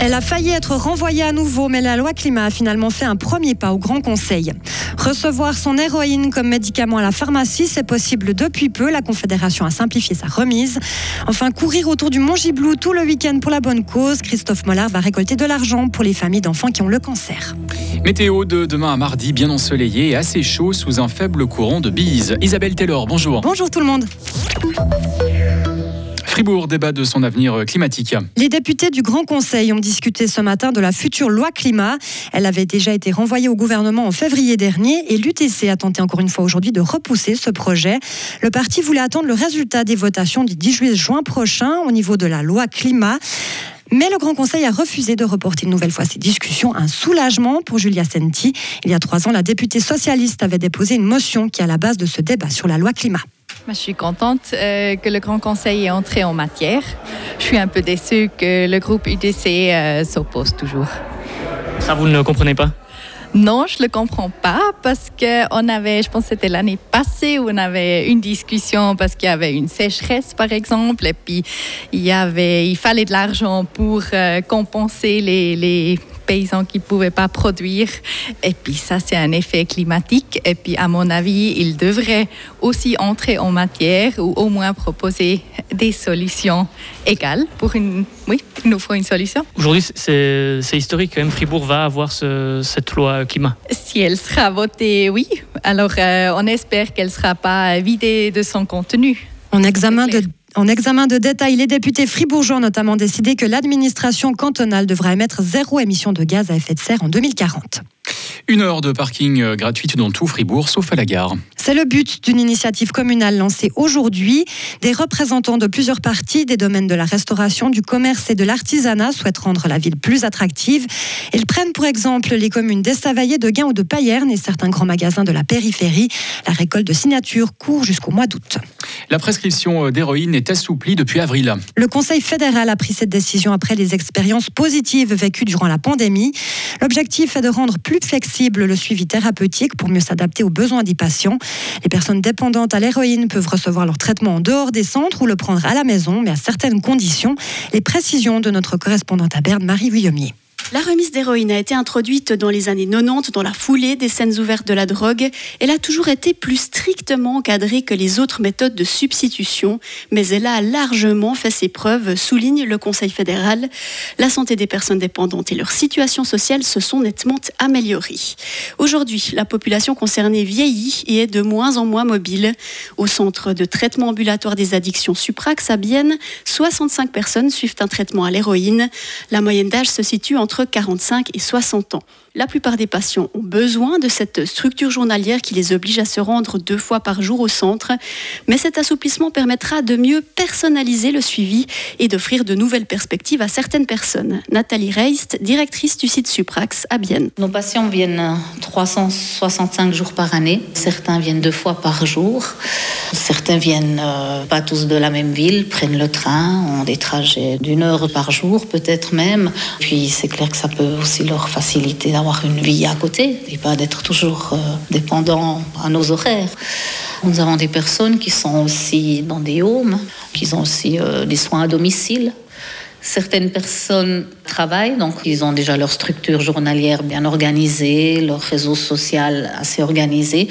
Elle a failli être renvoyée à nouveau, mais la loi climat a finalement fait un premier pas au Grand Conseil. Recevoir son héroïne comme médicament à la pharmacie, c'est possible depuis peu. La Confédération a simplifié sa remise. Enfin, courir autour du Mont Giblou tout le week-end pour la bonne cause. Christophe Mollard va récolter de l'argent pour les familles d'enfants qui ont le cancer. Météo de demain à mardi, bien ensoleillé et assez chaud sous un faible courant de bise. Isabelle Taylor, bonjour. Bonjour tout le monde. Fribourg débat de son avenir climatique. Les députés du Grand Conseil ont discuté ce matin de la future loi climat. Elle avait déjà été renvoyée au gouvernement en février dernier et l'UTC a tenté encore une fois aujourd'hui de repousser ce projet. Le parti voulait attendre le résultat des votations du 10 juin prochain au niveau de la loi climat. Mais le Grand Conseil a refusé de reporter une nouvelle fois ces discussions. Un soulagement pour Julia Senti. Il y a trois ans, la députée socialiste avait déposé une motion qui est à la base de ce débat sur la loi climat. Je suis contente euh, que le Grand Conseil est entré en matière. Je suis un peu déçue que le groupe UDC euh, s'oppose toujours. Ça, vous ne le comprenez pas? Non, je le comprends pas parce que on avait, je pense que c'était l'année passée où on avait une discussion parce qu'il y avait une sécheresse par exemple et puis il y avait, il fallait de l'argent pour euh, compenser les paysans qui ne pouvaient pas produire. Et puis ça, c'est un effet climatique. Et puis à mon avis, il devrait aussi entrer en matière ou au moins proposer des solutions égales pour une... Oui, il nous faut une solution. Aujourd'hui, c'est historique quand même. Fribourg va avoir cette loi climat. Si elle sera votée, oui. Alors euh, on espère qu'elle ne sera pas vidée de son contenu. En examen de en examen de détail, les députés fribourgeois ont notamment décidé que l'administration cantonale devra émettre zéro émission de gaz à effet de serre en 2040. Une heure de parking euh, gratuite dans tout Fribourg, sauf à la gare. C'est le but d'une initiative communale lancée aujourd'hui. Des représentants de plusieurs parties des domaines de la restauration, du commerce et de l'artisanat souhaitent rendre la ville plus attractive. Ils prennent pour exemple les communes d'Estavayer, de Gain ou de Payerne et certains grands magasins de la périphérie. La récolte de signatures court jusqu'au mois d'août. La prescription euh, d'héroïne est assouplie depuis avril. Le Conseil fédéral a pris cette décision après les expériences positives vécues durant la pandémie. L'objectif est de rendre plus flexible le suivi thérapeutique pour mieux s'adapter aux besoins des patients. Les personnes dépendantes à l'héroïne peuvent recevoir leur traitement en dehors des centres ou le prendre à la maison, mais à certaines conditions. Les précisions de notre correspondante à Berne, Marie Vuillemier. La remise d'héroïne a été introduite dans les années 90 dans la foulée des scènes ouvertes de la drogue. Elle a toujours été plus strictement encadrée que les autres méthodes de substitution, mais elle a largement fait ses preuves, souligne le Conseil fédéral. La santé des personnes dépendantes et leur situation sociale se sont nettement améliorées. Aujourd'hui, la population concernée vieillit et est de moins en moins mobile. Au centre de traitement ambulatoire des addictions Suprax à Bienne, 65 personnes suivent un traitement à l'héroïne. La moyenne d'âge se situe entre 45 et 60 ans. La plupart des patients ont besoin de cette structure journalière qui les oblige à se rendre deux fois par jour au centre, mais cet assouplissement permettra de mieux personnaliser le suivi et d'offrir de nouvelles perspectives à certaines personnes. Nathalie Reist, directrice du site Suprax à Bienne. Nos patients viennent 365 jours par année, certains viennent deux fois par jour, certains viennent euh, pas tous de la même ville, prennent le train, ont des trajets d'une heure par jour peut-être même, puis c'est clair que ça peut aussi leur faciliter d'avoir une vie à côté et pas d'être toujours euh, dépendant à nos horaires. Nous avons des personnes qui sont aussi dans des homes, qui ont aussi euh, des soins à domicile. Certaines personnes travaillent, donc ils ont déjà leur structure journalière bien organisée, leur réseau social assez organisé,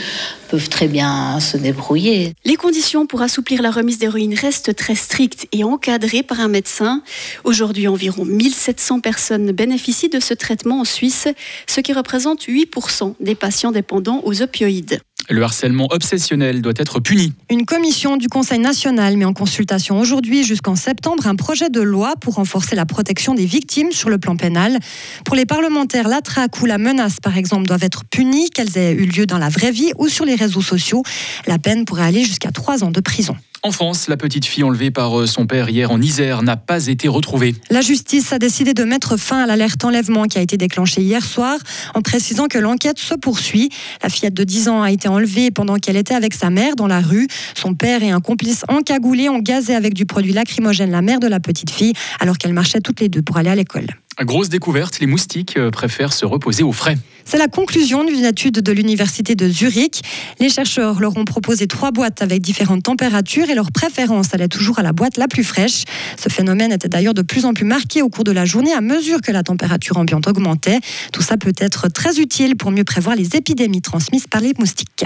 peuvent très bien se débrouiller. Les conditions pour assouplir la remise d'héroïne restent très strictes et encadrées par un médecin. Aujourd'hui, environ 1700 personnes bénéficient de ce traitement en Suisse, ce qui représente 8% des patients dépendants aux opioïdes. Le harcèlement obsessionnel doit être puni. Une commission du Conseil national met en consultation aujourd'hui jusqu'en septembre un projet de loi pour renforcer la protection des victimes sur le plan pénal. Pour les parlementaires, la traque ou la menace, par exemple, doivent être punies, qu'elles aient eu lieu dans la vraie vie ou sur les réseaux sociaux. La peine pourrait aller jusqu'à trois ans de prison. En France, la petite fille enlevée par euh, son père hier en Isère n'a pas été retrouvée. La justice a décidé de mettre fin à l'alerte enlèvement qui a été déclenchée hier soir en précisant que l'enquête se poursuit. La fillette de 10 ans a été enlevée pendant qu'elle était avec sa mère dans la rue. Son père et un complice encagoulé ont gazé avec du produit lacrymogène la mère de la petite fille alors qu'elle marchait toutes les deux pour aller à l'école. Grosse découverte, les moustiques euh, préfèrent se reposer au frais. C'est la conclusion d'une étude de l'Université de Zurich. Les chercheurs leur ont proposé trois boîtes avec différentes températures et leur préférence allait toujours à la boîte la plus fraîche. Ce phénomène était d'ailleurs de plus en plus marqué au cours de la journée à mesure que la température ambiante augmentait. Tout ça peut être très utile pour mieux prévoir les épidémies transmises par les moustiques.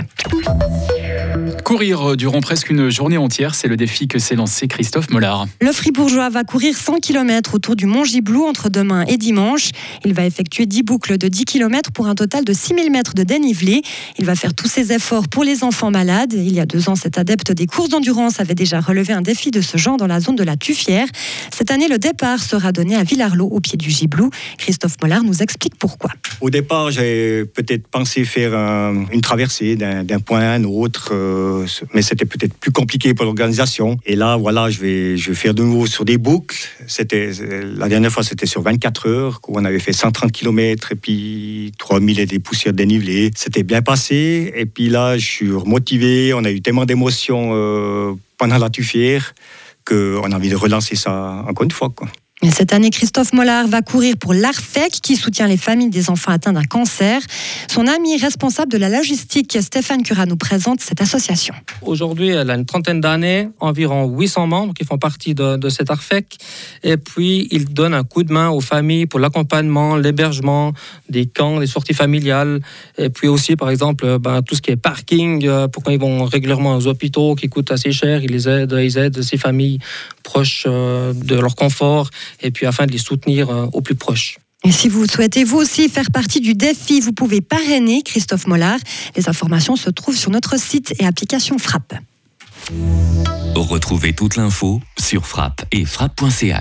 Courir durant presque une journée entière, c'est le défi que s'est lancé Christophe Mollard. Le Fribourgeois va courir 100 km autour du Mont Giblou entre demain et dimanche. Il va effectuer 10 boucles de 10 km pour un total de 6000 mètres de dénivelé. Il va faire tous ses efforts pour les enfants malades. Il y a deux ans, cet adepte des courses d'endurance avait déjà relevé un défi de ce genre dans la zone de la Tuffière. Cette année, le départ sera donné à Villarlot au pied du Giblou. Christophe Mollard nous explique pourquoi. Au départ, j'ai peut-être pensé faire une traversée d'un point à un autre. Euh, mais c'était peut-être plus compliqué pour l'organisation. Et là, voilà, je vais, je vais faire de nouveau sur des boucles. C'était, la dernière fois, c'était sur 24 heures, où on avait fait 130 km et puis 3000 et des poussières dénivelées. C'était bien passé. Et puis là, je suis remotivé. On a eu tellement d'émotions euh, pendant la tuffière qu'on a envie de relancer ça encore une fois. Cette année, Christophe Mollard va courir pour l'ARFEC qui soutient les familles des enfants atteints d'un cancer. Son ami responsable de la logistique, Stéphane Cura, nous présente cette association. Aujourd'hui, elle a une trentaine d'années, environ 800 membres qui font partie de, de cette ARFEC. Et puis, il donne un coup de main aux familles pour l'accompagnement, l'hébergement des camps, des sorties familiales. Et puis aussi, par exemple, ben, tout ce qui est parking, euh, pour quand ils vont régulièrement aux hôpitaux qui coûtent assez cher, ils les aident, ils aident ces familles proches euh, de leur confort et puis afin de les soutenir euh, au plus proche. Et si vous souhaitez vous aussi faire partie du défi, vous pouvez parrainer Christophe Mollard. Les informations se trouvent sur notre site et application Frappe. Retrouvez toute l'info sur frappe et frappe.ch.